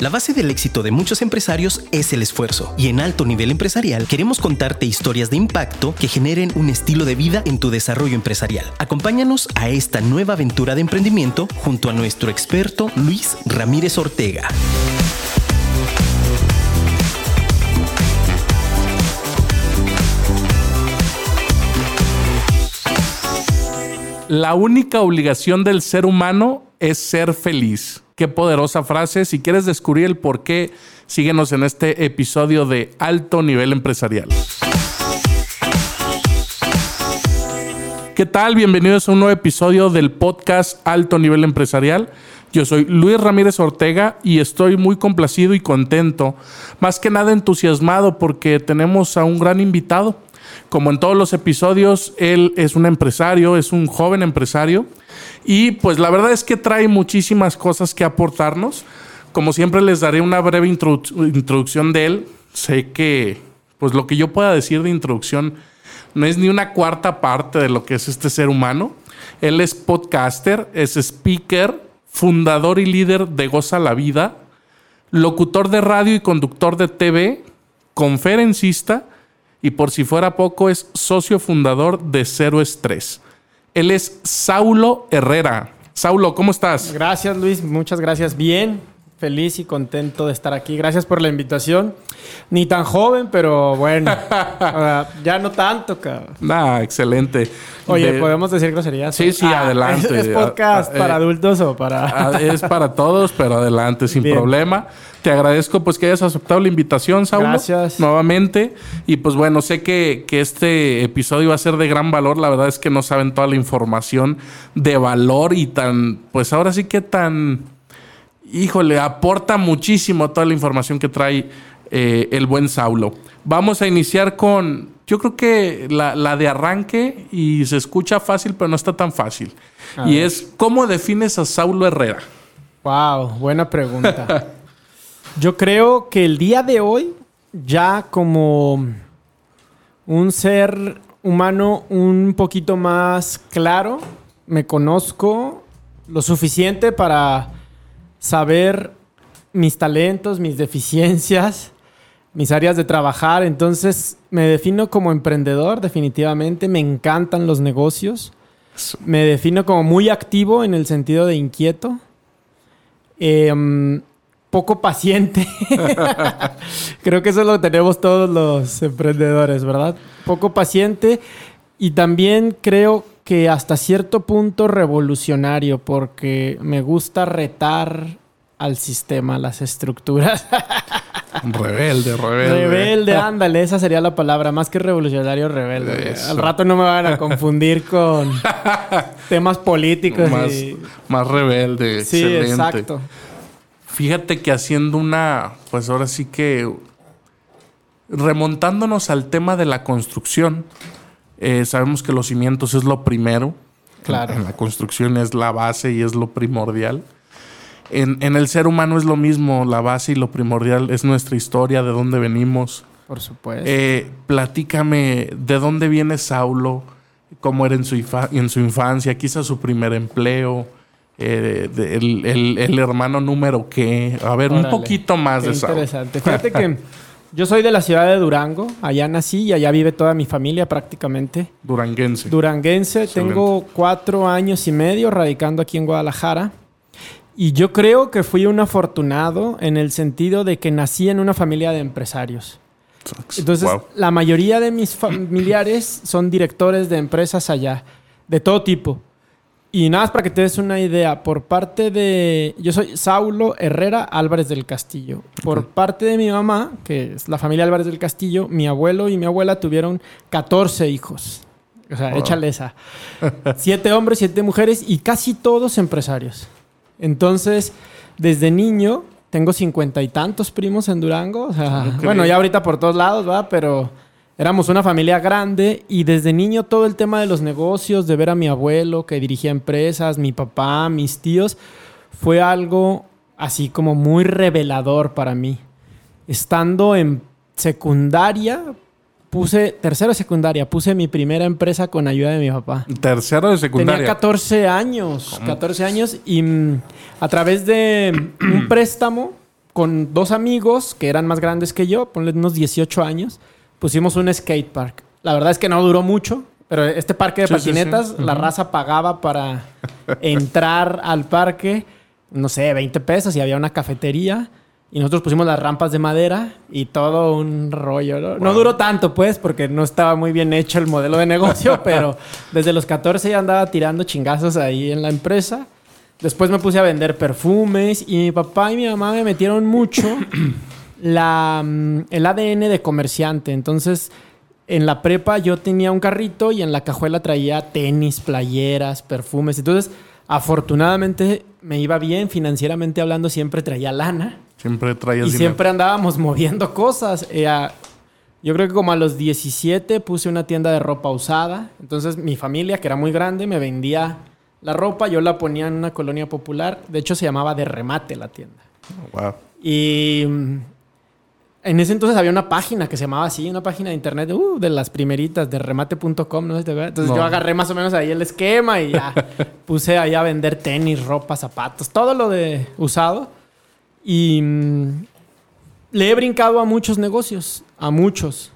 La base del éxito de muchos empresarios es el esfuerzo, y en alto nivel empresarial queremos contarte historias de impacto que generen un estilo de vida en tu desarrollo empresarial. Acompáñanos a esta nueva aventura de emprendimiento junto a nuestro experto Luis Ramírez Ortega. La única obligación del ser humano es ser feliz. Qué poderosa frase. Si quieres descubrir el por qué, síguenos en este episodio de Alto Nivel Empresarial. ¿Qué tal? Bienvenidos a un nuevo episodio del podcast Alto Nivel Empresarial. Yo soy Luis Ramírez Ortega y estoy muy complacido y contento, más que nada entusiasmado porque tenemos a un gran invitado. Como en todos los episodios, él es un empresario, es un joven empresario y pues la verdad es que trae muchísimas cosas que aportarnos. Como siempre les daré una breve introducción de él. Sé que pues lo que yo pueda decir de introducción no es ni una cuarta parte de lo que es este ser humano. Él es podcaster, es speaker, fundador y líder de Goza la Vida, locutor de radio y conductor de TV, conferencista y por si fuera poco es socio fundador de Cero Estrés. Él es Saulo Herrera. Saulo, ¿cómo estás? Gracias Luis, muchas gracias. Bien, feliz y contento de estar aquí. Gracias por la invitación. Ni tan joven, pero bueno, ya no tanto, cabrón. Ah, excelente. Oye, ¿podemos decir groserías? Sí, sí, ah, adelante. ¿Es, podcast ah, para eh, adultos o para...? Ah, es para todos, pero adelante, sin problema. Te agradezco pues que hayas aceptado la invitación, Saulo. Gracias. Nuevamente. Y pues bueno, sé que, que este episodio va a ser de gran valor. La verdad es que no saben toda la información de valor y tan, pues ahora sí que tan híjole, aporta muchísimo toda la información que trae eh, el buen Saulo. Vamos a iniciar con, yo creo que la, de arranque y se escucha fácil, pero no está tan fácil. y es, ¿cómo defines a Saulo Herrera? Wow, buena pregunta. yo creo que el día de hoy, ya como un ser humano un poquito más claro, me conozco lo suficiente para saber mis talentos, mis deficiencias, mis áreas de trabajar. Entonces me defino como emprendedor, definitivamente. Me encantan los negocios. Me defino como muy activo en el sentido de inquieto. Em, poco paciente. Creo que eso lo tenemos todos los emprendedores, ¿verdad? Poco paciente. Y también creo que hasta cierto punto revolucionario porque me gusta retar al sistema, las estructuras. rebelde, rebelde. Rebelde, ándale, esa sería la palabra, más que revolucionario, rebelde. Al rato no me van a confundir con temas políticos. Más, más rebelde, sí, exacto. Fíjate que haciendo una, pues ahora sí que remontándonos al tema de la construcción, eh, sabemos que los cimientos es lo primero. Claro. En, la construcción es la base y es lo primordial. En, el ser humano es lo mismo, la base y lo primordial es nuestra historia, de dónde venimos. Por supuesto. Eh, platícame, ¿de dónde viene Saulo? ¿Cómo era en su, en su infancia? Quizá su primer empleo. Eh, el, hermano número qué. A ver, un poquito más de Saulo. Interesante. Fíjate que Yo soy de la ciudad de Durango, allá nací y allá vive toda mi familia prácticamente. Duranguense. Duranguense, tengo cuatro años y medio radicando aquí en Guadalajara. Y yo creo que fui un afortunado en el sentido de que nací en una familia de empresarios. Entonces, la mayoría de mis familiares son directores de empresas allá, de todo tipo. Y nada más para que te des una idea, por parte de... Yo soy Saulo Herrera Álvarez del Castillo. Por parte de mi mamá, que es la familia Álvarez del Castillo, mi abuelo y mi abuela tuvieron 14 hijos. O sea, échale esa. siete hombres, siete mujeres y casi todos empresarios. Entonces, desde niño, tengo cincuenta y tantos primos en Durango. O sea, bueno, ya ahorita por todos lados, va, pero éramos una familia grande y desde niño todo el tema de los negocios, de ver a mi abuelo que dirigía empresas, mi papá, mis tíos, fue algo así como muy revelador para mí. Estando en secundaria, puse, tercero de secundaria, puse mi primera empresa con ayuda de mi papá. Tercero de secundaria. Tenía 14 años, 14 años y mm, a través de un préstamo con dos amigos que eran más grandes que yo, ponle unos 18 años, pusimos un skate park. La verdad es que no duró mucho, pero este parque de Sí, sí, patinetas, sí. la Ujú. raza pagaba para entrar al parque, no sé, 20 pesos y había una cafetería. Y nosotros pusimos las rampas de madera y todo un rollo. No, No Wow. duró tanto, pues, porque no estaba muy bien hecho el modelo de negocio, pero desde los 14 ya andaba tirando chingazos ahí en la empresa. Después me puse a vender perfumes y mi papá y mi mamá me metieron mucho la, mm, el ADN de comerciante. Entonces, en la prepa yo tenía un carrito y en la cajuela traía tenis, playeras, perfumes. Entonces, afortunadamente me iba bien financieramente hablando, siempre traía lana. Siempre traías Y dinero. siempre andábamos moviendo cosas. Eh, a- yo creo que como a los 17 puse una tienda de ropa usada. Entonces mi familia, que era muy grande, me vendía la ropa. Yo la ponía en una colonia popular. De hecho se llamaba De Remate la tienda. Wow. Y mm, en ese entonces había una página que se llamaba así, una página de internet uh, de las primeritas, de remate.com, ¿no? Entonces No. yo agarré más o menos ahí el esquema y ya puse ahí a vender tenis, ropa, zapatos, todo lo de usado. Y mm, le he brincado a muchos negocios, a muchos.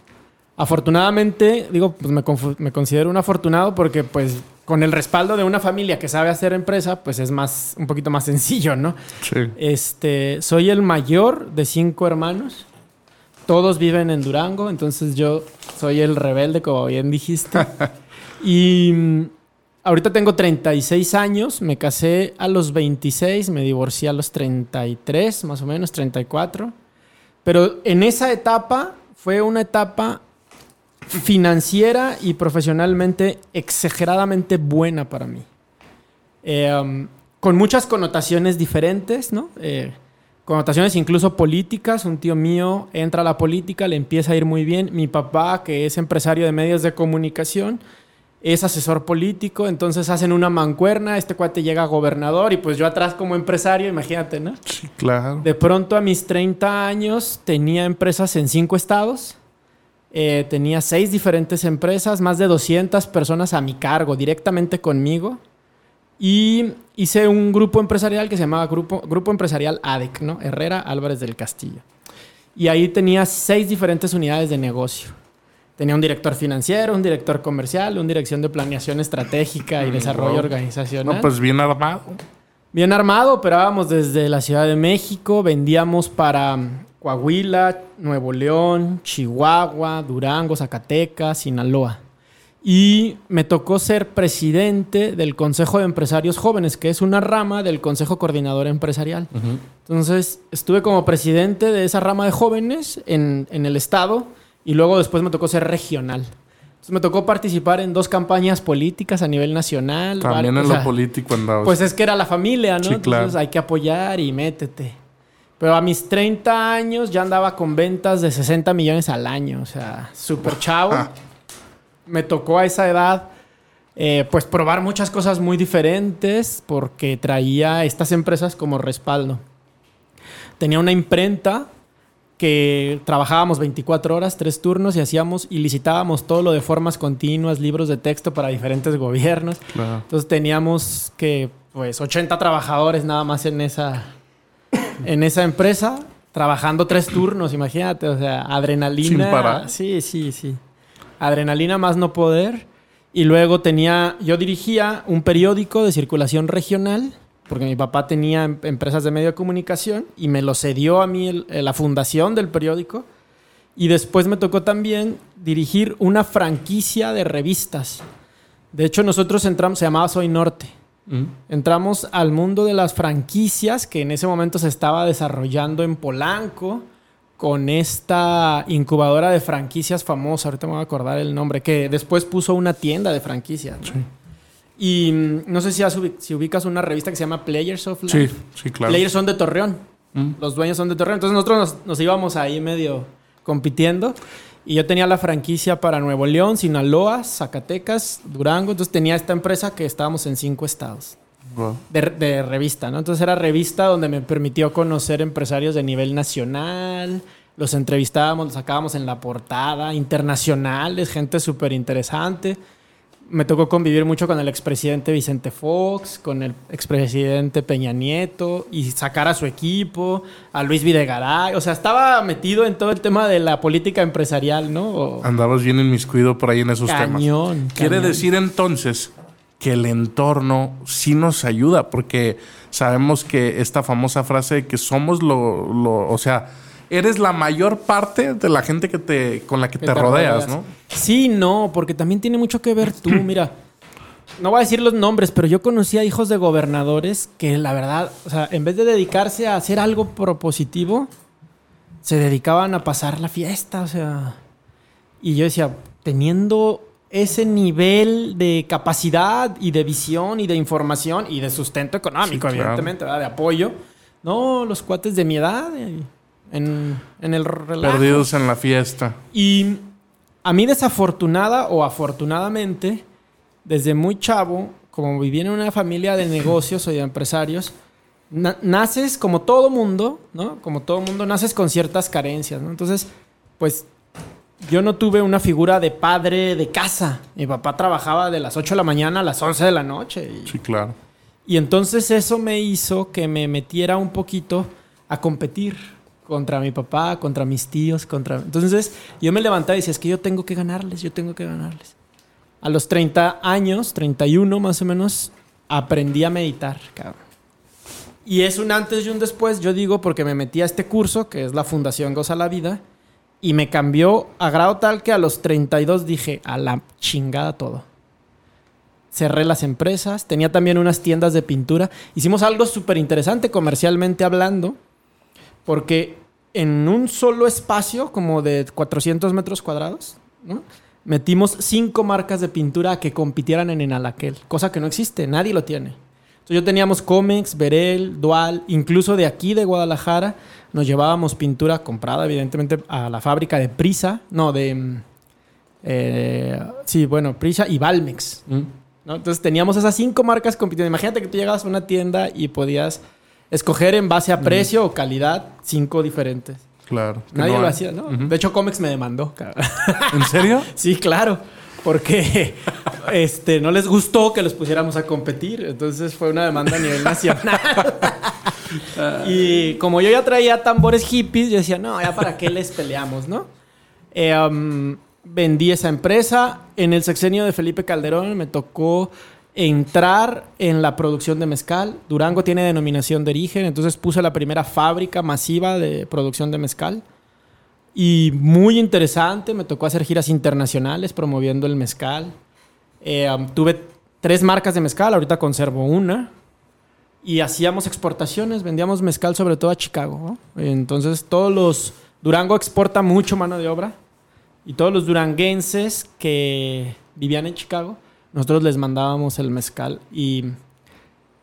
Afortunadamente, digo, pues me, me considero un afortunado porque pues con el respaldo de una familia que sabe hacer empresa, pues es más, un poquito más sencillo, ¿no? Sí. Este, soy el mayor de cinco hermanos. Todos viven en Durango, entonces yo soy el rebelde, como bien dijiste. y mm, ahorita tengo 36 años, me casé a los 26, me divorcié a los 33, más o menos, 34. Pero en esa etapa fue una etapa financiera y profesionalmente exageradamente buena para mí. Eh, um, con muchas connotaciones diferentes, ¿no? Eh, connotaciones incluso políticas. Un tío mío entra a la política, le empieza a ir muy bien. Mi papá, que es empresario de medios de comunicación, es asesor político, entonces hacen una mancuerna, este cuate llega a gobernador y pues yo atrás como empresario, imagínate, ¿no? Sí, claro. De pronto a mis 30 años tenía empresas en cinco estados. Eh, tenía seis diferentes empresas, más de 200 personas a mi cargo, directamente conmigo. Y hice un grupo empresarial que se llamaba Grupo, grupo Empresarial ADEC, ¿no? Herrera Álvarez del Castillo. Y ahí tenía seis diferentes unidades de negocio. Tenía un director financiero, un director comercial, una dirección de planeación estratégica y Mm, desarrollo wow. organizacional. No, pues bien armado. Bien armado, operábamos desde la Ciudad de México, vendíamos para mm, Coahuila, Nuevo León, Chihuahua, Durango, Zacatecas, Sinaloa. Y me tocó ser presidente del Consejo de Empresarios Jóvenes, que es una rama del Consejo Coordinador Empresarial. Entonces, estuve como presidente de esa rama de jóvenes en, en el estado y luego después me tocó ser regional. Entonces, me tocó participar en dos campañas políticas a nivel nacional. También en lo sea, político andabas. pues es que era la familia, ¿no? Sí, claro. Entonces hay que apoyar y métete. Pero a mis 30 años ya andaba con ventas de 60 millones al año. O sea, súper chavo. Me tocó a esa edad, eh, pues probar muchas cosas muy diferentes porque traía estas empresas como respaldo. Tenía una imprenta que trabajábamos 24 horas, tres turnos y hacíamos y licitábamos todo lo de formas continuas, libros de texto para diferentes gobiernos. Entonces teníamos que, pues, 80 trabajadores nada más en esa, en esa empresa, trabajando tres turnos, imagínate, o sea, adrenalina. Sin parar. Sí, sí, sí. Adrenalina más no poder. Y luego tenía, yo dirigía un periódico de circulación regional, porque mi papá tenía em- empresas de medio de comunicación y me lo cedió a mí el- la fundación del periódico. Y después me tocó también dirigir una franquicia de revistas. De hecho, nosotros entramos, se llamaba Soy Norte. Mm. Entramos al mundo de las franquicias que en ese momento se estaba desarrollando en Polanco con esta incubadora de franquicias famosa, ahorita me voy a acordar el nombre, que después puso una tienda de franquicias. ¿no? Y mm, no sé si, has si ubicas una revista que se llama Players of Life. Sí, sí, claro. Players son de Torreón. Mm. Los dueños son de Torreón. Entonces nosotros nos, nos íbamos ahí medio compitiendo. Y yo tenía la franquicia para Nuevo León, Sinaloa, Zacatecas, Durango. Entonces tenía esta empresa que estábamos en cinco estados Wow. de, de revista, ¿no? Entonces era revista donde me permitió conocer empresarios de nivel nacional, los entrevistábamos, los sacábamos en la portada, internacionales, gente súper interesante. Me tocó convivir mucho con el expresidente Vicente Fox, con el expresidente Peña Nieto y sacar a su equipo, a Luis Videgaray. O sea, estaba metido en todo el tema de la política empresarial, ¿no? O- Andabas bien inmiscuido por ahí en esos Cañón, temas. Quiere cañón. decir entonces que el entorno sí nos ayuda, porque sabemos que esta famosa frase de que somos lo, lo- o sea, eres la mayor parte de la gente que te, con la que que te, rodeas, ¿no? Sí, no, porque también tiene mucho que ver tú. Mira, no voy a decir los nombres, pero yo conocí a hijos de gobernadores que la verdad, o sea, en vez de dedicarse a hacer algo propositivo, se dedicaban a pasar la fiesta, o sea. Y yo decía, teniendo ese nivel de capacidad y de visión y de información y de sustento económico, Sí, evidentemente, de apoyo, no, los cuates de mi edad, eh, en, en el relajo. Perdidos en la fiesta. Y a mí desafortunada o afortunadamente, desde muy chavo, como viví en una familia de negocios o de empresarios, na- naces como todo mundo, ¿no? Como todo mundo, naces con ciertas carencias, ¿no? Entonces, pues yo no tuve una figura de padre de casa. Mi papá trabajaba de las 8 de la mañana a las 11 de la noche. Y, Sí, claro. y entonces eso me hizo que me metiera un poquito a competir contra mi papá, contra mis tíos, contra... Entonces yo me levantaba y decía, es que yo tengo que ganarles, yo tengo que ganarles. A los 30 años, 31 más o menos, aprendí a meditar, cabrón. Y es un antes y un después, yo digo, porque me metí a este curso, que es la Fundación Goza la Vida, y me cambió a grado tal que a los 32 dije, a la chingada todo cerré las empresas, tenía también unas tiendas de pintura. Hicimos algo súper interesante comercialmente hablando, porque en un solo espacio, como de 400 metros cuadrados, metimos cinco marcas de pintura que compitieran en Enalaquel, cosa que no existe, nadie lo tiene. Entonces yo teníamos Comex, Berel, Dual, incluso de aquí de Guadalajara nos llevábamos pintura comprada, evidentemente, a la fábrica de Prisa, no, de... mm, eh, sí, bueno, Prisa y Valmex. ¿no? Entonces teníamos esas cinco marcas compitiendo. Imagínate que tú llegabas a una tienda y podías escoger en base a precio o calidad cinco diferentes. Claro. Nadie no lo hay. hacía, ¿no? De hecho, Comex me demandó. ¿En serio? sí, claro. Porque este, no les gustó que los pusiéramos a competir. Entonces fue una demanda a nivel nacional. y como yo ya traía tambores hippies, yo decía, no, ya para qué les peleamos, ¿no? Eh, um, vendí esa empresa. En el sexenio de Felipe Calderón me tocó entrar en la producción de mezcal. Durango tiene denominación de origen, entonces puse la primera fábrica masiva de producción de mezcal. Y muy interesante, me tocó hacer giras internacionales promoviendo el mezcal. Eh, tuve tres marcas de mezcal, ahorita conservo una. Y hacíamos exportaciones, vendíamos mezcal sobre todo a Chicago. ¿no? Entonces todos los... Durango exporta mucho mano de obra. Y todos los duranguenses que vivían en Chicago, nosotros les mandábamos el mezcal. Y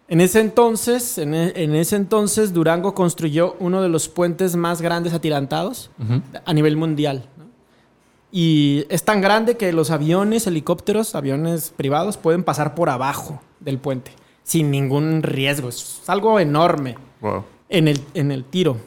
en ese entonces, en, e- en ese entonces, Durango construyó uno de los puentes más grandes atirantados a nivel mundial. ¿no? Y es tan grande que los aviones, helicópteros, aviones privados pueden pasar por abajo del puente sin ningún riesgo. Es algo enorme Wow. en el, en el tiro.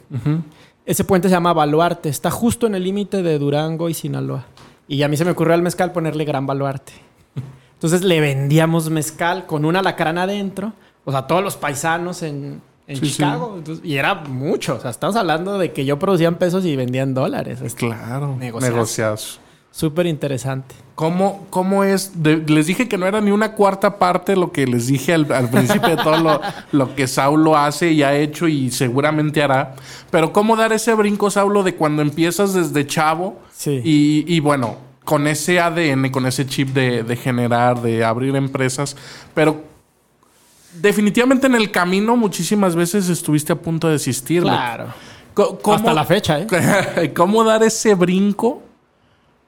Ese puente se llama Baluarte. Está justo en el límite de Durango y Sinaloa. Y a mí se me ocurrió al mezcal ponerle Gran Baluarte. Entonces le vendíamos mezcal con una lacrana adentro. O sea, todos los paisanos en, en Sí, sí. Chicago. Entonces, y era mucho. O sea, estamos hablando de que yo producía en pesos y vendía en dólares. Es Claro. Negociazo. Súper interesante. ¿Cómo, cómo es? De- les dije que no era ni una cuarta parte lo que les dije al, al principio de todo lo, lo que Saulo hace y ha hecho y seguramente hará. Pero ¿cómo dar ese brinco, Saulo, de cuando empiezas desde chavo? Sí. Y, y bueno, con ese ADN, con ese chip de, de generar, de abrir empresas. Pero definitivamente en el camino muchísimas veces estuviste a punto de desistir. Claro. Co- ¿Cómo, Hasta la fecha, ¿eh? ¿Cómo dar ese brinco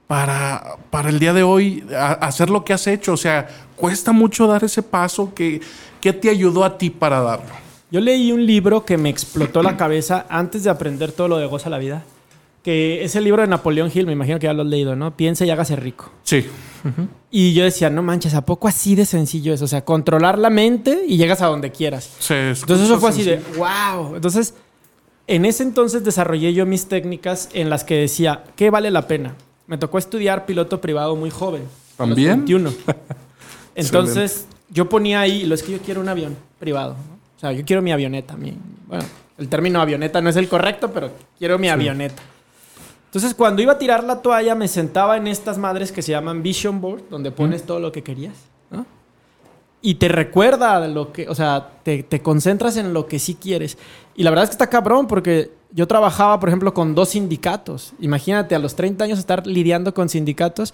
para, para el día de hoy a- hacer lo que has hecho? O sea, cuesta mucho dar ese paso. ¿Qué, qué te ayudó a ti para darlo? Yo leí un libro que me explotó la cabeza antes de aprender todo lo de Goza la Vida. Que es el libro de Napoleón Hill, me imagino que ya lo has leído, ¿no? Piensa y hágase rico. Sí. Y yo decía, no manches, ¿a poco así de sencillo es? O sea, controlar la mente y llegas a donde quieras. Se Entonces eso fue así de, wow. Entonces, en ese entonces desarrollé yo mis técnicas en las que decía, ¿qué vale la pena? Me tocó estudiar piloto privado muy joven. a los ¿También? 21. Entonces, yo ponía ahí, lo es que yo quiero un avión privado. ¿no? O sea, yo quiero mi avioneta. Mi, bueno, el término avioneta no es el correcto, pero quiero mi avioneta. Entonces, cuando iba a tirar la toalla, me sentaba en estas madres que se llaman Vision Board, donde pones todo lo que querías. ¿no? Y te recuerda lo que, o sea, te, te concentras en lo que sí quieres. Y la verdad es que está cabrón, porque yo trabajaba, por ejemplo, con dos sindicatos. Imagínate, a los 30 años estar lidiando con sindicatos.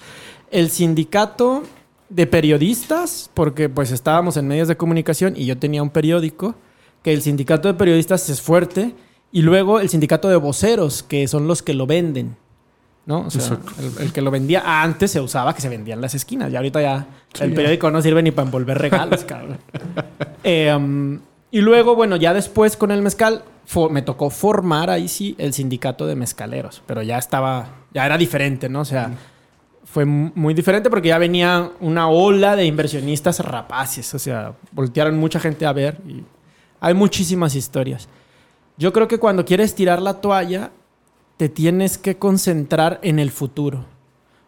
El sindicato de periodistas, porque pues estábamos en medios de comunicación y yo tenía un periódico, que el sindicato de periodistas es fuerte, y luego el sindicato de voceros, que son los que lo venden. ¿no? O sea, el, el que lo vendía antes se usaba que se vendía en las esquinas. Y ahorita ya Sí, el ya. periódico no sirve ni para envolver regalos, cabrón. Eh, um, y luego, bueno, ya después con el mezcal, me tocó formar ahí sí el sindicato de mezcaleros. Pero ya estaba, ya era diferente, ¿no? O sea, fue mu- muy diferente porque ya venía una ola de inversionistas rapaces. O sea, voltearon mucha gente a ver y hay muchísimas historias. Yo creo que cuando quieres tirar la toalla, te tienes que concentrar en el futuro.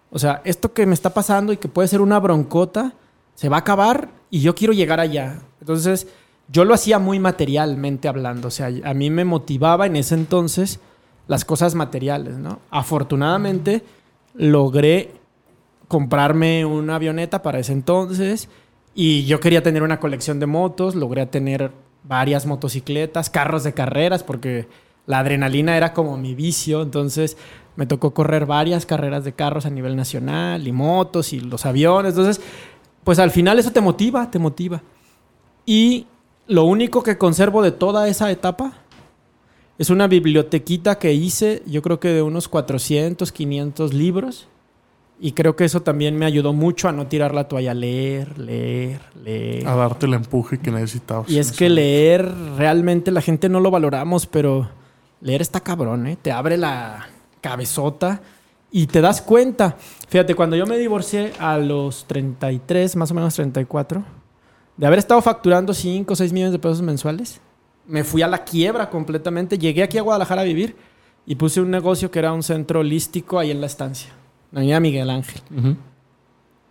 O sea, esto que me está pasando y que puede ser una broncota, se va a acabar y yo quiero llegar allá. Entonces, yo lo hacía muy materialmente hablando. O sea, a mí me motivaba en ese entonces las cosas materiales, ¿no? Afortunadamente, logré comprarme una avioneta para ese entonces y yo quería tener una colección de motos, logré tener varias motocicletas, carros de carreras, porque la adrenalina era como mi vicio, entonces me tocó correr varias carreras de carros a nivel nacional y motos y los aviones, entonces pues al final eso te motiva, te motiva. Y lo único que conservo de toda esa etapa es una bibliotequita que hice, yo creo que de unos 400, 500 libros. Y creo que eso también me ayudó mucho a no tirar la toalla, leer, leer, leer. A darte el empuje que necesitabas. Y es que leer, realmente la gente no lo valoramos, pero leer está cabrón, ¿eh? Te abre la cabezota y te das cuenta. Fíjate, cuando yo me divorcié a los 33, más o menos 34, de haber estado facturando 5 o 6 millones de pesos mensuales, me fui a la quiebra completamente. Llegué aquí a Guadalajara a vivir y puse un negocio que era un centro holístico ahí en la estancia. La avenida Miguel Ángel.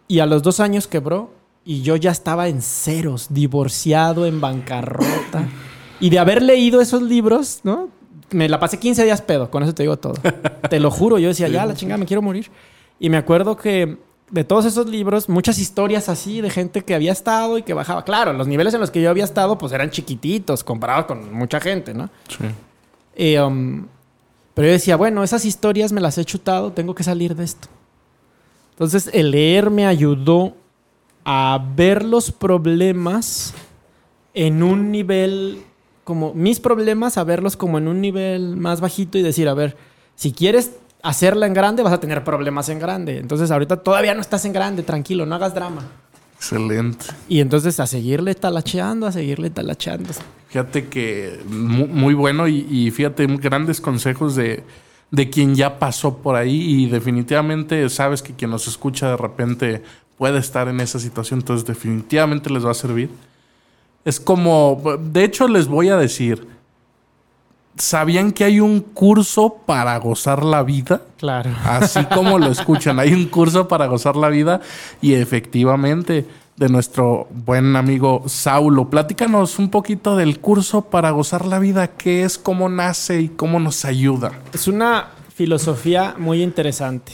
Y a los dos años quebró y yo ya estaba en ceros, divorciado, en bancarrota. y de haber leído esos libros, ¿no? Me la pasé 15 días pedo, con eso te digo todo. te lo juro, yo decía, ya, la chingada, me quiero morir. Y me acuerdo que de todos esos libros, muchas historias así de gente que había estado y que bajaba. Claro, los niveles en los que yo había estado, pues eran chiquititos, comparados con mucha gente, ¿no? Sí. Eh, um, pero yo decía, bueno, esas historias me las he chutado, tengo que salir de esto. Entonces, el leer me ayudó a ver los problemas en un nivel, como mis problemas, a verlos como en un nivel más bajito y decir, a ver, si quieres hacerla en grande, vas a tener problemas en grande. Entonces, ahorita todavía no estás en grande, tranquilo, no hagas drama. Excelente. Y entonces a seguirle talacheando, a seguirle talacheando. Fíjate que mu- muy, bueno y, y fíjate, grandes consejos de, de quien ya pasó por ahí y definitivamente sabes que quien nos escucha de repente puede estar en esa situación, entonces definitivamente les va a servir. Es como, de hecho les voy a decir, ¿sabían que hay un curso para gozar la vida? Claro. Así como lo escuchan, hay un curso para gozar la vida y efectivamente de nuestro buen amigo Saulo. Platícanos un poquito del curso para gozar la vida, qué es, cómo nace y cómo nos ayuda. Es una filosofía muy interesante.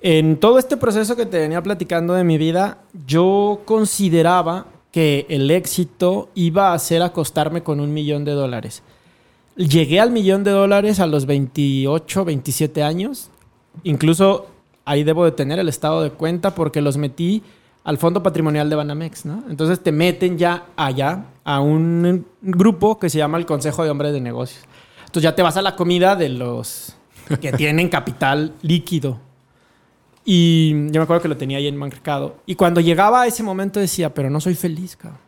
En todo este proceso que te venía platicando de mi vida, yo consideraba que el éxito iba a ser acostarme con un millón de dólares. Llegué al millón de dólares a los 28, 27 años. Incluso ahí debo de tener el estado de cuenta porque los metí al Fondo Patrimonial de Banamex, ¿no? Entonces te meten ya allá a un grupo que se llama el Consejo de Hombres de Negocios. Entonces ya te vas a la comida de los que tienen capital líquido. Y yo me acuerdo que lo tenía ahí en mercado. Y cuando llegaba a ese momento decía, pero no soy feliz, cabrón.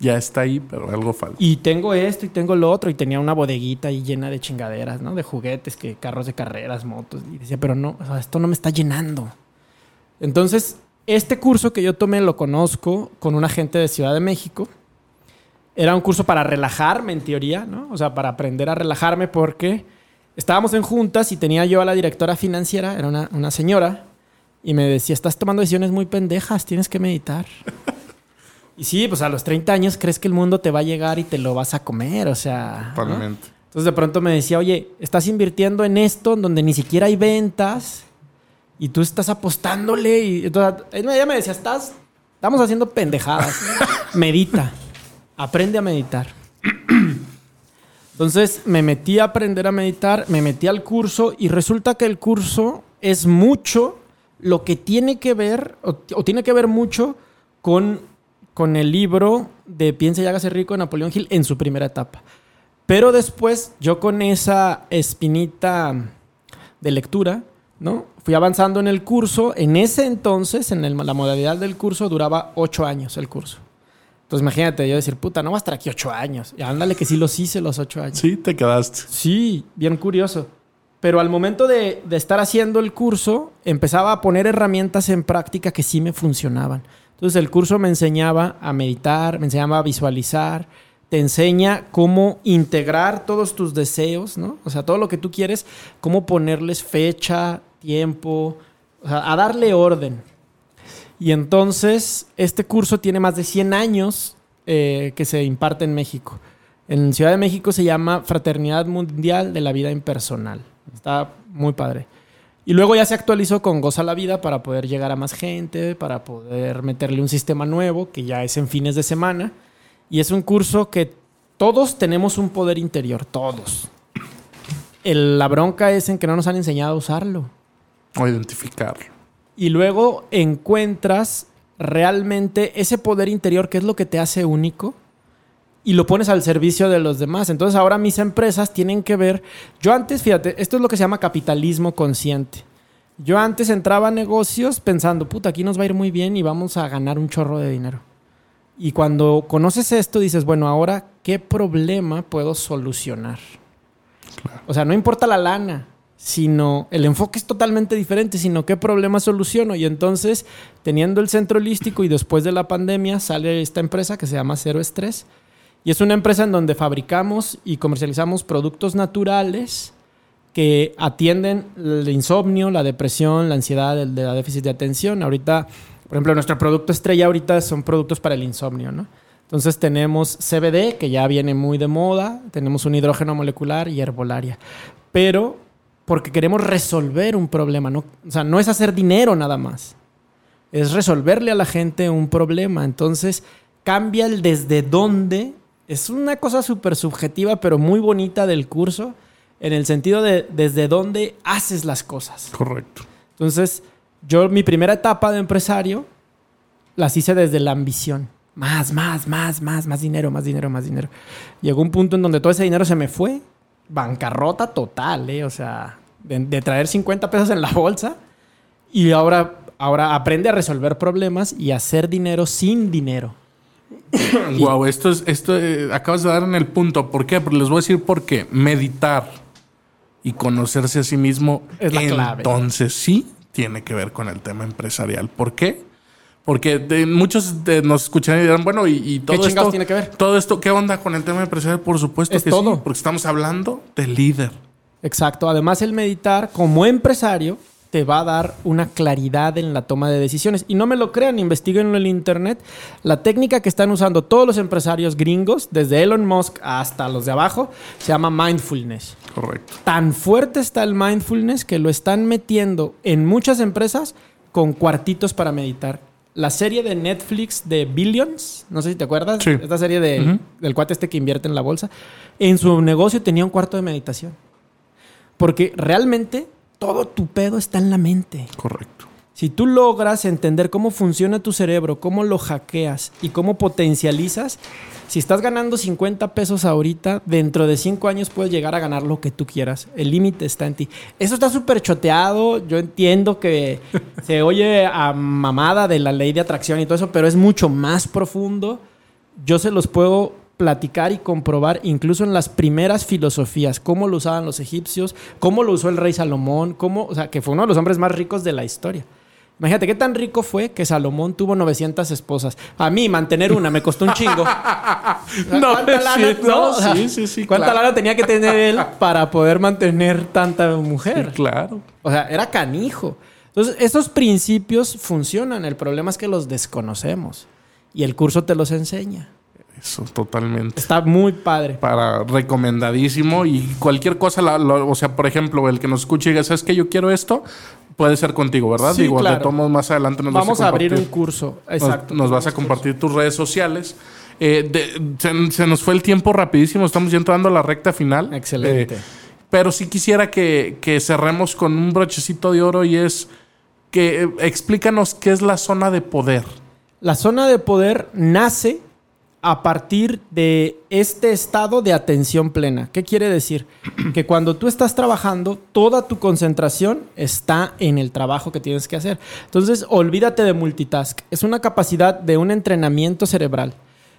Ya está ahí, pero algo falta. Y tengo esto y tengo lo otro. Y tenía una bodeguita ahí llena de chingaderas, ¿no? De juguetes, que carros de carreras, motos. Y decía, pero no, o sea, esto no me está llenando. Entonces, este curso que yo tomé lo conozco con una gente de Ciudad de México. Era un curso para relajarme, en teoría, ¿no? O sea, para aprender a relajarme porque estábamos en juntas y tenía yo a la directora financiera, era una, una señora, Y me decía, estás tomando decisiones muy pendejas, tienes que meditar. y sí, pues a los 30 años crees que el mundo te va a llegar y te lo vas a comer, o sea... ¿no? Totalmente. Entonces de pronto me decía, oye, estás invirtiendo en esto donde ni siquiera hay ventas y tú estás apostándole. Y entonces ella me decía, estás, estamos haciendo pendejadas. Medita, aprende a meditar. Entonces me metí a aprender a meditar, me metí al curso y resulta que el curso es mucho lo que tiene que ver, o, o tiene que ver mucho con, con el libro de Piensa y hágase rico de Napoleón Hill en su primera etapa. Pero después, yo con esa espinita de lectura, ¿no? Fui avanzando en el curso. En ese entonces, en el- la modalidad del curso, duraba ocho años el curso. Entonces, imagínate, yo decir, puta, no va a estar aquí ocho años. Y ándale que sí los hice los ocho años. Sí, te quedaste. Sí, bien curioso. Pero al momento de, de estar haciendo el curso, empezaba a poner herramientas en práctica que sí me funcionaban. Entonces el curso me enseñaba a meditar, me enseñaba a visualizar, te enseña cómo integrar todos tus deseos, ¿no? O sea, todo lo que tú quieres, cómo ponerles fecha, tiempo, o sea, a darle orden. Y entonces, este curso tiene más de 100 años eh, que se imparte en México. En Ciudad de México se llama Fraternidad Mundial de la Vida Impersonal. Está muy padre. Y luego ya se actualizó con Goza la Vida para poder llegar a más gente, para poder meterle un sistema nuevo que ya es en fines de semana. Y es un curso que todos tenemos un poder interior, todos. El- la bronca es en que no nos han enseñado a usarlo O identificarlo. y luego encuentras realmente ese poder interior que es lo que te hace único y lo pones al servicio de los demás. Entonces ahora mis empresas tienen que ver, yo antes, fíjate, esto es lo que se llama capitalismo consciente. Yo antes entraba a negocios pensando, puta, aquí nos va a ir muy bien y vamos a ganar un chorro de dinero. Y cuando conoces esto dices, bueno, ahora, ¿qué problema puedo solucionar? O sea, no importa la lana, sino el enfoque es totalmente diferente, sino qué problema soluciono. Y entonces, teniendo el centro holístico y después de la pandemia, sale esta empresa que se llama Cero Estrés. Y es una empresa en donde fabricamos y comercializamos productos naturales que atienden el insomnio, la depresión, la ansiedad, el déficit de atención. Ahorita, por ejemplo, nuestro producto estrella ahorita son productos para el insomnio, ¿no? Entonces tenemos CBD, que ya viene muy de moda, tenemos un hidrógeno molecular y herbolaria. Pero porque queremos resolver un problema, ¿no? O sea, no es hacer dinero nada más. Es resolverle a la gente un problema. Entonces, cambia el desde dónde. Es una cosa súper subjetiva, pero muy bonita del curso, en el sentido de desde dónde haces las cosas. Correcto. Entonces, yo mi primera etapa de empresario las hice desde la ambición. Más, más, más, más, más dinero, más dinero, más dinero. Llegó un punto en donde todo ese dinero se me fue. Bancarrota total, ¿eh? O sea, de, de traer 50 pesos en la bolsa. Y ahora, ahora aprende a resolver problemas y hacer dinero sin dinero. Wow, esto es, esto eh, acabas de dar en el punto. ¿Por qué? Porque les voy a decir por qué. Meditar y conocerse a sí mismo, Es la clave. entonces sí tiene que ver con el tema empresarial. ¿Por qué? Porque de- muchos de- nos escuchan y dirán, bueno, y, y todo chingados esto tiene que ver? Todo esto, ¿qué onda con el tema empresarial? Por supuesto Es que todo. sí, porque estamos hablando de líder. Exacto. Además, el meditar como empresario te va a dar una claridad en la toma de decisiones. Y no me lo crean, investiguenlo en el internet. La técnica que están usando todos los empresarios gringos, desde Elon Musk hasta los de abajo, se llama mindfulness. Correcto. Tan fuerte está el mindfulness que lo están metiendo en muchas empresas con cuartitos para meditar. La serie de Netflix de Billions, no sé si te acuerdas, Sí. esta serie de- Ujú. del cuate este que invierte en la bolsa, en su negocio tenía un cuarto de meditación. Porque realmente todo tu pedo está en la mente. Correcto. Si tú logras entender cómo funciona tu cerebro, cómo lo hackeas y cómo potencializas, si estás ganando 50 pesos ahorita, dentro de 5 años puedes llegar a ganar lo que tú quieras. El límite está en ti. Eso está súper choteado. Yo entiendo que se oye a mamada de la ley de atracción y todo eso, pero es mucho más profundo. Yo se los puedo platicar y comprobar incluso en las primeras filosofías, cómo lo usaban los egipcios, cómo lo usó el rey Salomón, cómo, o sea, que fue uno de los hombres más ricos de la historia. Imagínate qué tan rico fue que Salomón tuvo 900 esposas. A mí mantener una me costó un chingo. No, ¿Cuánta lana, sí, no? no, O sea, sí, sí, sí, ¿Cuánta claro. lana tenía que tener él para poder mantener tanta mujer? Sí, claro. O sea, era canijo. Entonces, esos principios funcionan. El problema es que los desconocemos. Y el curso te los enseña. Eso, totalmente. Está muy padre. Para recomendadísimo y cualquier cosa, la- la- o sea, por ejemplo, el que nos escuche y diga, ¿sabes qué? Yo quiero esto, puede ser contigo, ¿verdad? Sí, Digo, claro. más adelante nos Vamos vas a abrir un curso. Exacto. Nos, vas a compartir tus redes sociales. Eh, de- se, se nos fue el tiempo rapidísimo, estamos ya entrando a la recta final. Excelente. Eh, pero sí quisiera que, que cerremos con un brochecito de oro y es que eh, explícanos qué es la zona de poder. La zona de poder nace a partir de este estado de atención plena. ¿Qué quiere decir? Que cuando tú estás trabajando, toda tu concentración está en el trabajo que tienes que hacer. Entonces, olvídate de multitask. Es una capacidad de un entrenamiento cerebral.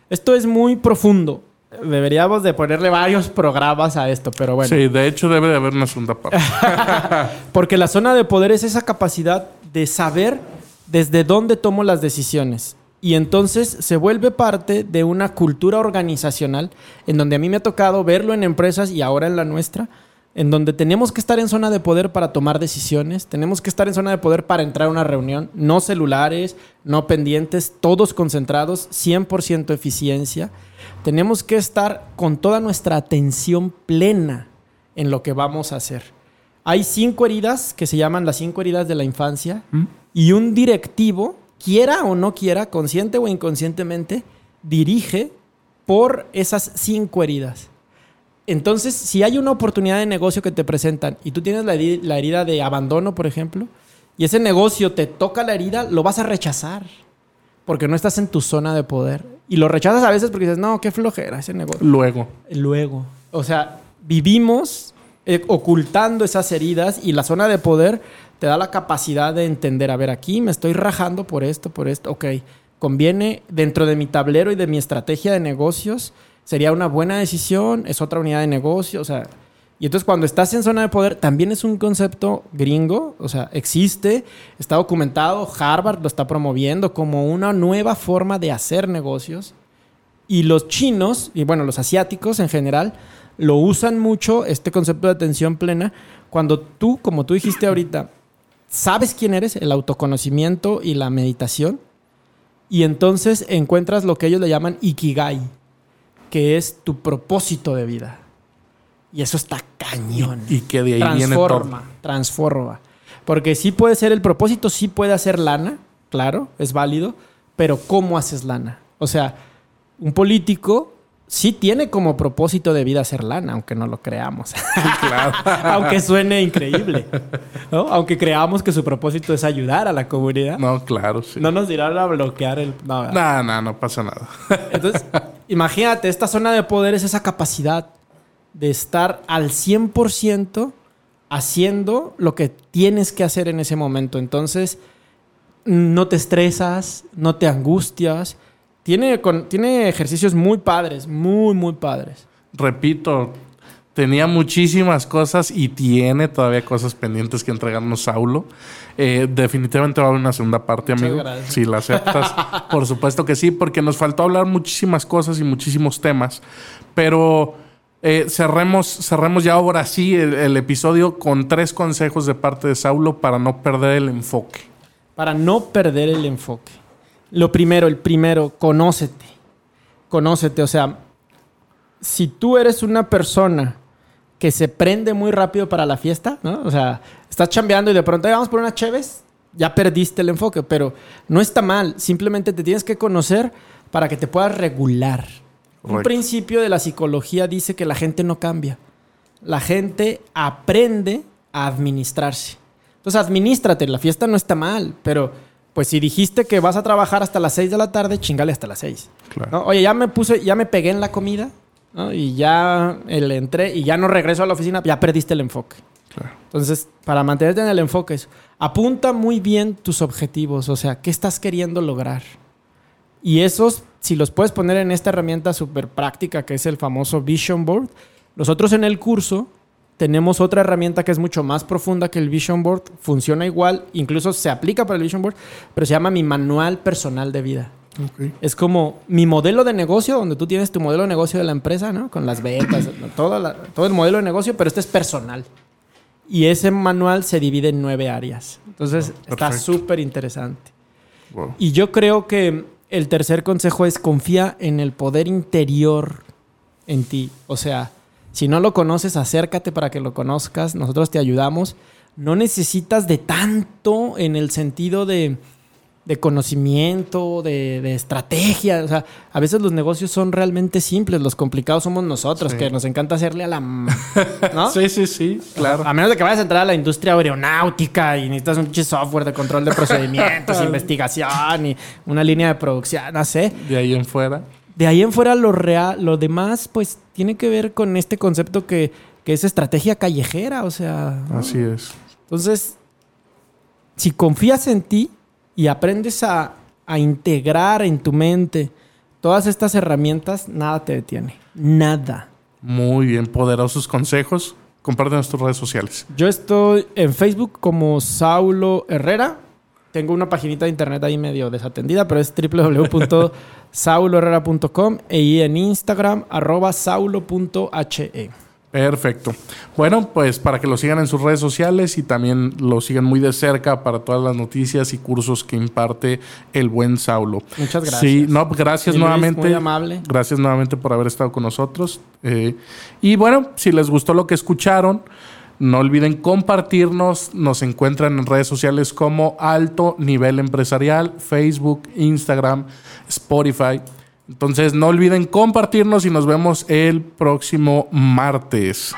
Esto es muy profundo. Deberíamos de ponerle varios programas a esto, pero bueno. Sí, de hecho debe de haber una segunda parte. Porque la zona de poder es esa capacidad de saber desde dónde tomo las decisiones. Y entonces se vuelve parte de una cultura organizacional en donde a mí me ha tocado verlo en empresas y ahora en la nuestra, en donde tenemos que estar en zona de poder para tomar decisiones, tenemos que estar en zona de poder para entrar a una reunión, no celulares, no pendientes, todos concentrados, 100% eficiencia. Tenemos que estar con toda nuestra atención plena en lo que vamos a hacer. Hay cinco heridas que se llaman las cinco heridas de la infancia y un directivo, quiera o no quiera, consciente o inconscientemente, dirige por esas cinco heridas. Entonces, si hay una oportunidad de negocio que te presentan y tú tienes la, heri- la herida de abandono, por ejemplo, y ese negocio te toca la herida, lo vas a rechazar porque no estás en tu zona de poder. Y lo rechazas a veces porque dices, no, qué flojera ese negocio Luego. luego. O sea, vivimos eh, ocultando esas heridas y la zona de poder te da la capacidad de entender, a ver, aquí me estoy rajando por esto, por esto, ok, conviene dentro de mi tablero y de mi estrategia de negocios, sería una buena decisión, es otra unidad de negocio, o sea, y entonces cuando estás en zona de poder también es un concepto gringo, o sea, existe, está documentado, Harvard lo está promoviendo como una nueva forma de hacer negocios. Y los chinos, y bueno, los asiáticos en general, lo usan mucho, este concepto de atención plena, cuando tú, como tú dijiste ahorita, sabes quién eres, el autoconocimiento y la meditación, y entonces encuentras lo que ellos le llaman ikigai, que es tu propósito de vida. Y eso está cañón. Y que de ahí viene todo. transforma, transforma. Porque sí puede ser el propósito, sí puede hacer lana, claro, es válido, pero ¿cómo haces lana? O sea, un político sí tiene como propósito de vida hacer lana, aunque no lo creamos. Claro. aunque suene increíble. ¿no? Aunque creamos que su propósito es ayudar a la comunidad. No, No, claro, sí. nos dirán a bloquear el... No. No, no, no pasa nada. Entonces, imagínate, esta zona de poder es esa capacidad de estar al 100% haciendo lo que tienes que hacer en ese momento. Entonces, no te estresas, no te angustias. Tiene, con- tiene ejercicios muy padres, muy, muy padres. Repito, tenía muchísimas cosas y tiene todavía cosas pendientes que entregarnos Saulo. Eh, definitivamente va a haber una segunda parte, Muchas amigo. gracias. Si la aceptas, por supuesto que sí, porque nos faltó hablar muchísimas cosas y muchísimos temas. Pero eh, cerremos, cerremos ya ahora sí el, el episodio con tres consejos de parte de Saulo para no perder el enfoque. Para no perder el enfoque. Lo primero, el primero, conócete. Conócete. O sea, si tú eres una persona que se prende muy rápido para la fiesta, ¿no? O sea, estás chambeando y de pronto "Ay, vamos por una cheves, ya perdiste el enfoque, pero no está mal. Simplemente te tienes que conocer para que te puedas regular. Un principio de la psicología dice que la gente no cambia. La gente aprende a administrarse. Entonces, administrate. La fiesta no está mal, pero pues si dijiste que vas a trabajar hasta las 6 de la tarde, chingale hasta las 6. Claro. ¿no? Oye, ya me puse, ya me pegué en la comida, ¿no? Y ya eh, le entré y ya no regreso a la oficina, ya perdiste el enfoque. Claro. Entonces, para mantenerte en el enfoque, apunta muy bien tus objetivos, o sea, ¿qué estás queriendo lograr? Y esos, si los puedes poner en esta herramienta súper práctica que es el famoso Vision Board, nosotros en el curso tenemos otra herramienta que es mucho más profunda que el Vision Board, funciona igual, incluso se aplica para el Vision Board, pero se llama mi manual personal de vida. Ok. Es como mi modelo de negocio, donde tú tienes tu modelo de negocio de la empresa, ¿no? Con las ventas, todo, la- todo el modelo de negocio, pero este es personal. Y ese manual se divide en nueve áreas. Entonces Oh, está súper interesante. Wow. Y yo creo que el tercer consejo es confía en el poder interior en ti. O sea, si no lo conoces, acércate para que lo conozcas. Nosotros te ayudamos. No necesitas de tanto en el sentido de, de conocimiento, de, de estrategia. O sea, a veces los negocios son realmente simples. Los complicados somos nosotros, Sí. que nos encanta hacerle a la... ¿No? Sí, sí, sí, claro. A menos de que vayas a entrar a la industria aeronáutica y necesitas un software de control de procedimientos, investigación y una línea de producción, no sé. De ahí en fuera. De ahí en fuera lo real, lo demás, pues tiene que ver con este concepto que, que es estrategia callejera. O sea, Así es. entonces, si confías en ti y aprendes a, a integrar en tu mente todas estas herramientas, nada te detiene. Nada. Muy bien, poderosos consejos. Compártenos tus redes sociales. Yo estoy en Facebook como Saulo Herrera. Tengo una paginita de internet ahí medio desatendida, pero es www.sauloherrera.com y en Instagram arroba saulo.he. Perfecto. Bueno, pues para que lo sigan en sus redes sociales y también lo sigan muy de cerca para todas las noticias y cursos que imparte el buen Saulo. Muchas gracias. Sí, no, gracias Luis, nuevamente. muy amable. Gracias nuevamente por haber estado con nosotros. Eh, y bueno, si les gustó lo que escucharon, no olviden compartirnos. Nos encuentran en redes sociales como Alto Nivel Empresarial, Facebook, Instagram, Spotify. Entonces no olviden compartirnos y nos vemos el próximo martes.